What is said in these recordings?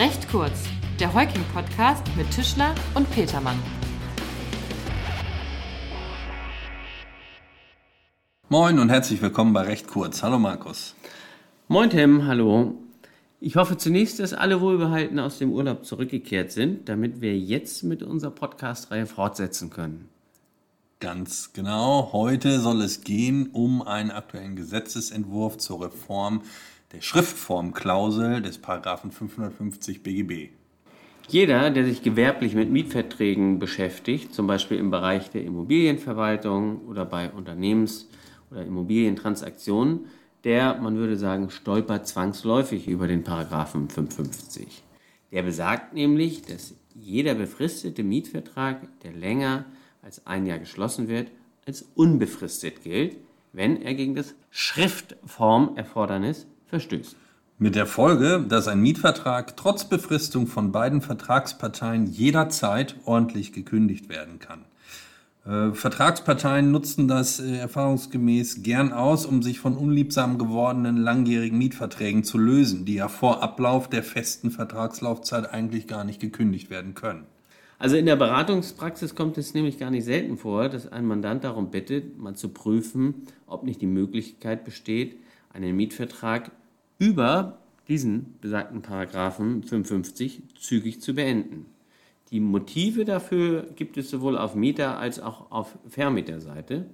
Recht kurz, der Heuking-Podcast mit Tischler und Petermann. Moin und herzlich willkommen bei Recht kurz. Hallo Markus. Moin Tim, hallo. Ich hoffe zunächst, dass alle wohlbehalten aus dem Urlaub zurückgekehrt sind, damit wir jetzt mit unserer Podcast-Reihe fortsetzen können. Ganz genau. Heute soll es gehen um einen aktuellen Gesetzesentwurf zur Reform der Schriftformklausel des Paragraphen 550 BGB. Jeder, der sich gewerblich mit Mietverträgen beschäftigt, zum Beispiel im Bereich der Immobilienverwaltung oder bei Unternehmens- oder Immobilientransaktionen, der, man würde sagen, stolpert zwangsläufig über den Paragraphen 550. Der besagt nämlich, dass jeder befristete Mietvertrag, der länger als ein Jahr geschlossen wird, als unbefristet gilt, wenn er gegen das Schriftformerfordernis verstößt. Mit der Folge, dass ein Mietvertrag trotz Befristung von beiden Vertragsparteien jederzeit ordentlich gekündigt werden kann. Äh, Vertragsparteien nutzen das äh, erfahrungsgemäß gern aus, um sich von unliebsam gewordenen langjährigen Mietverträgen zu lösen, die ja vor Ablauf der festen Vertragslaufzeit eigentlich gar nicht gekündigt werden können. Also in der Beratungspraxis kommt es nämlich gar nicht selten vor, dass ein Mandant darum bittet, mal zu prüfen, ob nicht die Möglichkeit besteht, einen Mietvertrag über diesen besagten Paragraphen 55 zügig zu beenden. Die Motive dafür gibt es sowohl auf Mieter- als auch auf Vermieterseite.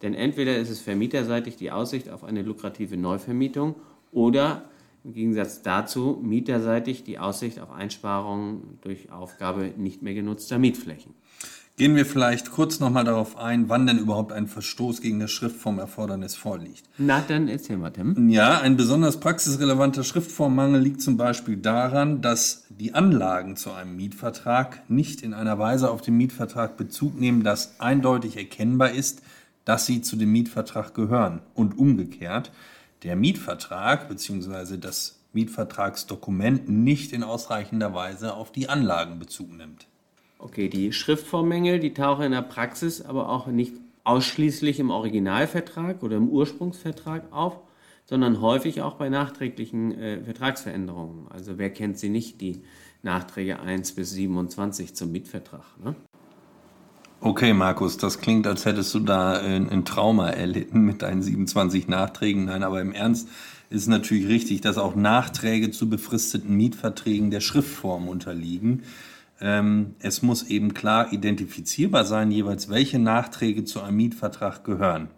Denn entweder ist es vermieterseitig die Aussicht auf eine lukrative Neuvermietung oder im Gegensatz dazu mieterseitig die Aussicht auf Einsparungen durch Aufgabe nicht mehr genutzter Mietflächen. Gehen wir vielleicht kurz nochmal darauf ein, wann denn überhaupt ein Verstoß gegen das Schriftformerfordernis vorliegt. Na, dann erzähl mal, Tim. Ja, ein besonders praxisrelevanter Schriftformmangel liegt zum Beispiel daran, dass die Anlagen zu einem Mietvertrag nicht in einer Weise auf den Mietvertrag Bezug nehmen, dass eindeutig erkennbar ist, dass sie zu dem Mietvertrag gehören. Und umgekehrt, der Mietvertrag bzw. das Mietvertragsdokument nicht in ausreichender Weise auf die Anlagen Bezug nimmt. Okay, die Schriftformmängel, die tauchen in der Praxis aber auch nicht ausschließlich im Originalvertrag oder im Ursprungsvertrag auf, sondern häufig auch bei nachträglichen äh, Vertragsveränderungen. Also wer kennt sie nicht, die Nachträge 1 bis 27 zum Mietvertrag. Ne? Okay, Markus, das klingt, als hättest du da ein, ein Trauma erlitten mit deinen 27 Nachträgen. Nein, aber im Ernst ist natürlich richtig, dass auch Nachträge zu befristeten Mietverträgen der Schriftform unterliegen. Ähm, es muss eben klar identifizierbar sein, jeweils welche Nachträge zu einem Mietvertrag gehören.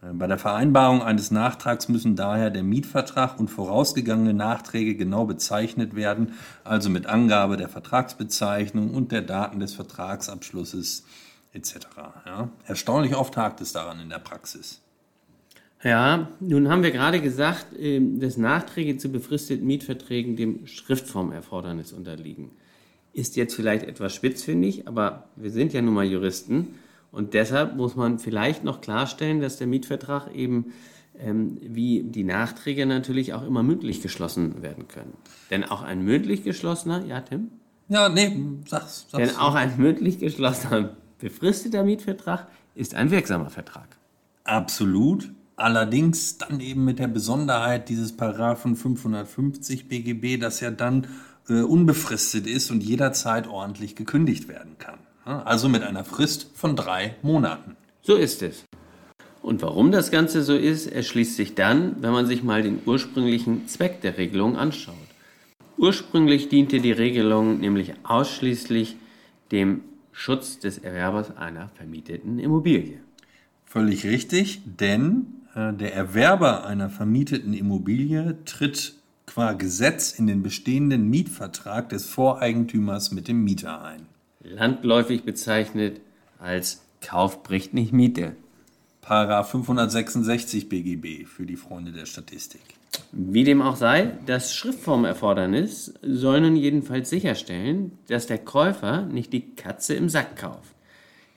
Äh, bei der Vereinbarung eines Nachtrags müssen daher der Mietvertrag und vorausgegangene Nachträge genau bezeichnet werden, also mit Angabe der Vertragsbezeichnung und der Daten des Vertragsabschlusses etc. Ja. Erstaunlich oft hakt es daran in der Praxis. Ja, nun haben wir gerade gesagt, ähm, dass Nachträge zu befristeten Mietverträgen dem Schriftformerfordernis unterliegen ist jetzt vielleicht etwas spitzfindig, aber wir sind ja nun mal Juristen und deshalb muss man vielleicht noch klarstellen, dass der Mietvertrag eben ähm, wie die Nachträge natürlich auch immer mündlich geschlossen werden können. Denn auch ein mündlich geschlossener, ja Tim? Ja, nee, sag's. sag's. Denn auch ein mündlich geschlossener befristeter Mietvertrag ist ein wirksamer Vertrag. Absolut. Allerdings dann eben mit der Besonderheit dieses Paragraphen 550 BGB, dass ja dann äh, unbefristet ist und jederzeit ordentlich gekündigt werden kann. Also mit einer Frist von drei Monaten. So ist es. Und warum das Ganze so ist, erschließt sich dann, wenn man sich mal den ursprünglichen Zweck der Regelung anschaut. Ursprünglich diente die Regelung nämlich ausschließlich dem Schutz des Erwerbers einer vermieteten Immobilie. Völlig richtig, denn äh, der Erwerber einer vermieteten Immobilie tritt qua Gesetz in den bestehenden Mietvertrag des Voreigentümers mit dem Mieter ein. Landläufig bezeichnet als Kauf bricht nicht Miete. Paragraph 566 BGB für die Freunde der Statistik. Wie dem auch sei, das Schriftformerfordernis soll nun jedenfalls sicherstellen, dass der Käufer nicht die Katze im Sack kauft.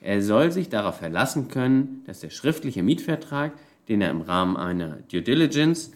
Er soll sich darauf verlassen können, dass der schriftliche Mietvertrag, den er im Rahmen einer Due Diligence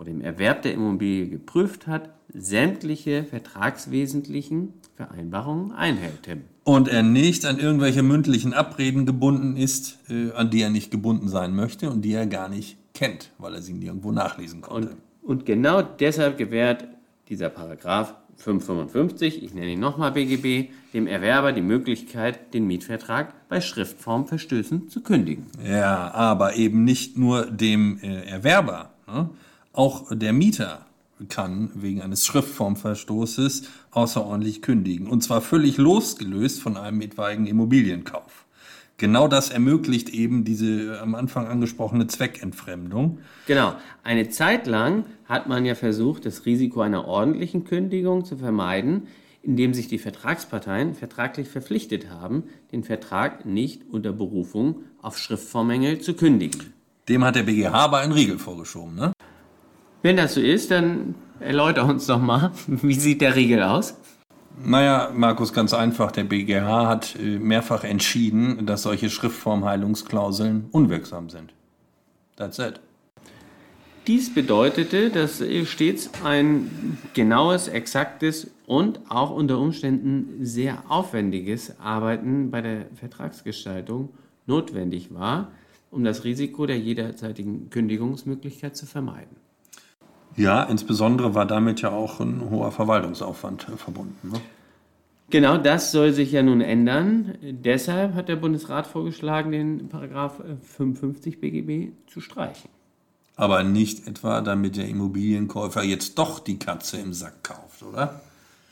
vor dem Erwerb der Immobilie geprüft hat, sämtliche vertragswesentlichen Vereinbarungen einhält, Tim. Und er nicht an irgendwelche mündlichen Abreden gebunden ist, äh, an die er nicht gebunden sein möchte und die er gar nicht kennt, weil er sie nirgendwo nachlesen konnte. Und, und genau deshalb gewährt dieser Paragraph 555, ich nenne ihn nochmal BGB, dem Erwerber die Möglichkeit, den Mietvertrag bei Schriftformverstößen zu kündigen. Ja, aber eben nicht nur dem äh, Erwerber. Ne? Auch der Mieter kann wegen eines Schriftformverstoßes außerordentlich kündigen. Und zwar völlig losgelöst von einem etwaigen Immobilienkauf. Genau das ermöglicht eben diese am Anfang angesprochene Zweckentfremdung. Genau. Eine Zeit lang hat man ja versucht, das Risiko einer ordentlichen Kündigung zu vermeiden, indem sich die Vertragsparteien vertraglich verpflichtet haben, den Vertrag nicht unter Berufung auf Schriftformmängel zu kündigen. Dem hat der BGH aber einen Riegel vorgeschoben, ne? Wenn das so ist, dann erläuter uns doch mal, wie sieht der Riegel aus? Naja, Markus, ganz einfach. Der BGH hat äh, mehrfach entschieden, dass solche Schriftformheilungsklauseln unwirksam sind. That's it. Dies bedeutete, dass stets ein genaues, exaktes und auch unter Umständen sehr aufwendiges Arbeiten bei der Vertragsgestaltung notwendig war, um das Risiko der jederzeitigen Kündigungsmöglichkeit zu vermeiden. Ja, insbesondere war damit ja auch ein hoher Verwaltungsaufwand äh, verbunden. Ne? Genau das soll sich ja nun ändern. Deshalb hat der Bundesrat vorgeschlagen, den Paragraph 55 äh, BGB zu streichen. Aber nicht etwa, damit der Immobilienkäufer jetzt doch die Katze im Sack kauft, oder?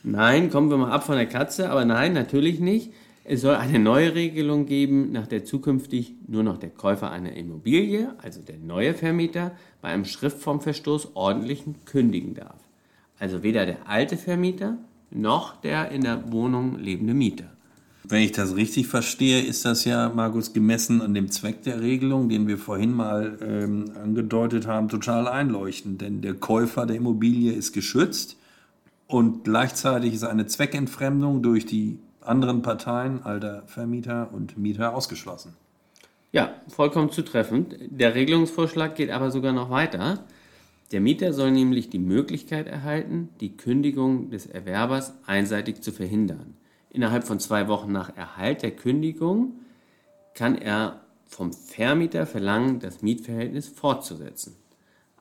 Nein, kommen wir mal ab von der Katze, aber nein, natürlich nicht. Es soll eine neue Regelung geben, nach der zukünftig nur noch der Käufer einer Immobilie, also der neue Vermieter, bei einem Schriftformverstoß ordentlichen kündigen darf. Also weder der alte Vermieter noch der in der Wohnung lebende Mieter. Wenn ich das richtig verstehe, ist das ja, Markus, gemessen an dem Zweck der Regelung, den wir vorhin mal ähm, angedeutet haben, total einleuchtend. Denn der Käufer der Immobilie ist geschützt und gleichzeitig ist eine Zweckentfremdung durch die anderen Parteien, alter Vermieter und Mieter, ausgeschlossen. Ja, vollkommen zutreffend. Der Regelungsvorschlag geht aber sogar noch weiter. Der Mieter soll nämlich die Möglichkeit erhalten, die Kündigung des Erwerbers einseitig zu verhindern. Innerhalb von zwei Wochen nach Erhalt der Kündigung kann er vom Vermieter verlangen, das Mietverhältnis fortzusetzen.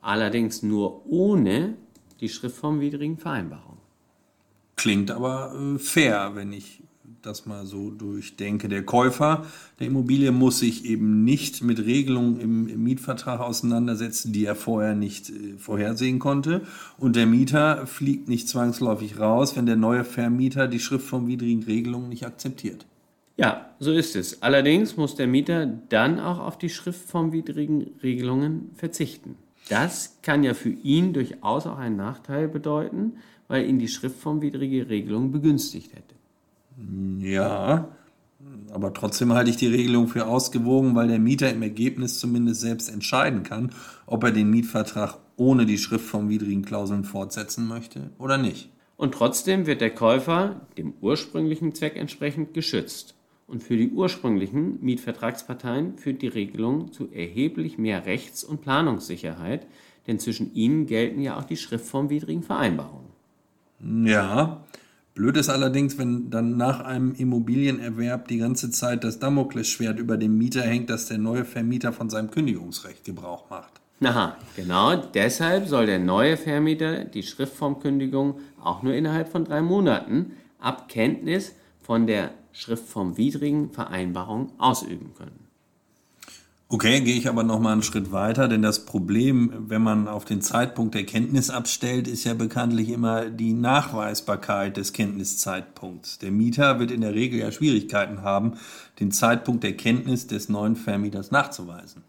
Allerdings nur ohne die schriftformwidrigen Vereinbarungen. Klingt aber äh, fair, wenn ich das mal so durchdenke. Der Käufer der Immobilie muss sich eben nicht mit Regelungen im, Mietvertrag auseinandersetzen, die er vorher nicht äh, vorhersehen konnte. Und der Mieter fliegt nicht zwangsläufig raus, wenn der neue Vermieter die schriftformwidrigen Regelungen nicht akzeptiert. Ja, so ist es. Allerdings muss der Mieter dann auch auf die schriftformwidrigen Regelungen verzichten. Das kann ja für ihn durchaus auch einen Nachteil bedeuten, weil ihn die schriftformwidrige Regelung begünstigt hätte. Ja, aber trotzdem halte ich die Regelung für ausgewogen, weil der Mieter im Ergebnis zumindest selbst entscheiden kann, ob er den Mietvertrag ohne die Schrift vom widrigen Klauseln fortsetzen möchte oder nicht. Und trotzdem wird der Käufer dem ursprünglichen Zweck entsprechend geschützt. Und für die ursprünglichen Mietvertragsparteien führt die Regelung zu erheblich mehr Rechts- und Planungssicherheit, denn zwischen ihnen gelten ja auch die schriftformwidrigen Vereinbarungen. Ja, Blöd ist allerdings, wenn dann nach einem Immobilienerwerb die ganze Zeit das Damoklesschwert über dem Mieter hängt, dass der neue Vermieter von seinem Kündigungsrecht Gebrauch macht. Aha, genau deshalb soll der neue Vermieter die Schriftformkündigung auch nur innerhalb von drei Monaten ab Kenntnis von der schriftformwidrigen Vereinbarung ausüben können. Okay, gehe ich aber noch mal einen Schritt weiter, denn das Problem, wenn man auf den Zeitpunkt der Kenntnis abstellt, ist ja bekanntlich immer die Nachweisbarkeit des Kenntniszeitpunkts. Der Mieter wird in der Regel ja Schwierigkeiten haben, den Zeitpunkt der Kenntnis des neuen Vermieters nachzuweisen.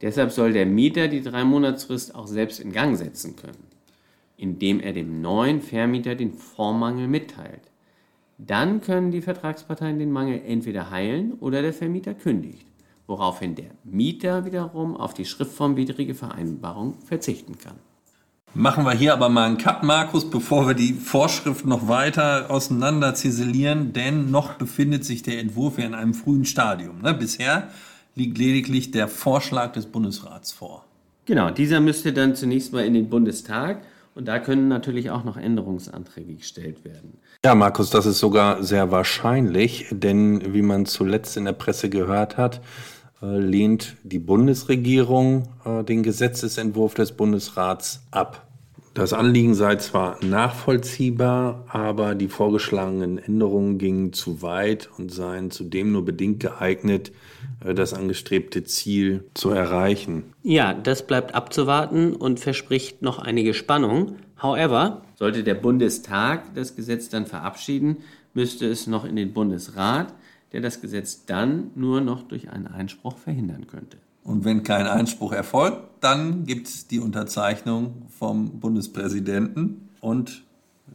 Deshalb soll der Mieter die drei Monatsfrist auch selbst in Gang setzen können, indem er dem neuen Vermieter den Vormangel mitteilt. Dann können die Vertragsparteien den Mangel entweder heilen oder der Vermieter kündigt woraufhin der Mieter wiederum auf die schriftformwidrige Vereinbarung verzichten kann. Machen wir hier aber mal einen Cut, Markus, bevor wir die Vorschrift noch weiter auseinander ziselieren, denn noch befindet sich der Entwurf ja in einem frühen Stadium. Ne? Bisher liegt lediglich der Vorschlag des Bundesrats vor. Genau, dieser müsste dann zunächst mal in den Bundestag und da können natürlich auch noch Änderungsanträge gestellt werden. Ja, Markus, das ist sogar sehr wahrscheinlich, denn wie man zuletzt in der Presse gehört hat, lehnt die Bundesregierung äh, den Gesetzesentwurf des Bundesrats ab. Das Anliegen sei zwar nachvollziehbar, aber die vorgeschlagenen Änderungen gingen zu weit und seien zudem nur bedingt geeignet, äh, das angestrebte Ziel zu erreichen. Ja, das bleibt abzuwarten und verspricht noch einige Spannung. However, sollte der Bundestag das Gesetz dann verabschieden, müsste es noch in den Bundesrat, der das Gesetz dann nur noch durch einen Einspruch verhindern könnte. Und wenn kein Einspruch erfolgt, dann gibt es die Unterzeichnung vom Bundespräsidenten und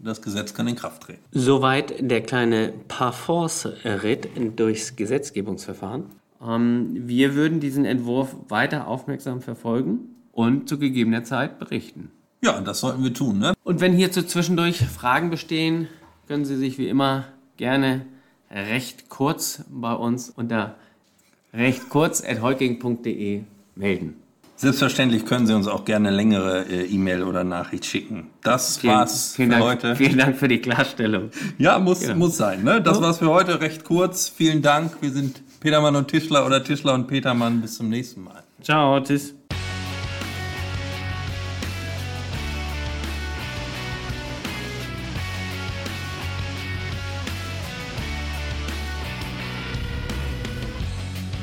das Gesetz kann in Kraft treten. Soweit der kleine Parforce-Ritt durchs Gesetzgebungsverfahren. Ähm, wir würden diesen Entwurf weiter aufmerksam verfolgen und zu gegebener Zeit berichten. Ja, das sollten wir tun. Ne? Und wenn hierzu zwischendurch Fragen bestehen, können Sie sich wie immer gerne recht kurz bei uns unter recht kurz at heuking.de melden. Selbstverständlich können Sie uns auch gerne längere äh, E-Mail oder Nachricht schicken. Das Vielen, war's vielen für Dank, heute. Vielen Dank für die Klarstellung. Ja, muss, Genau. muss sein. Ne? Das war's für heute. Recht kurz. Vielen Dank. Wir sind Petermann und Tischler oder Tischler und Petermann. Bis zum nächsten Mal. Ciao, tschüss.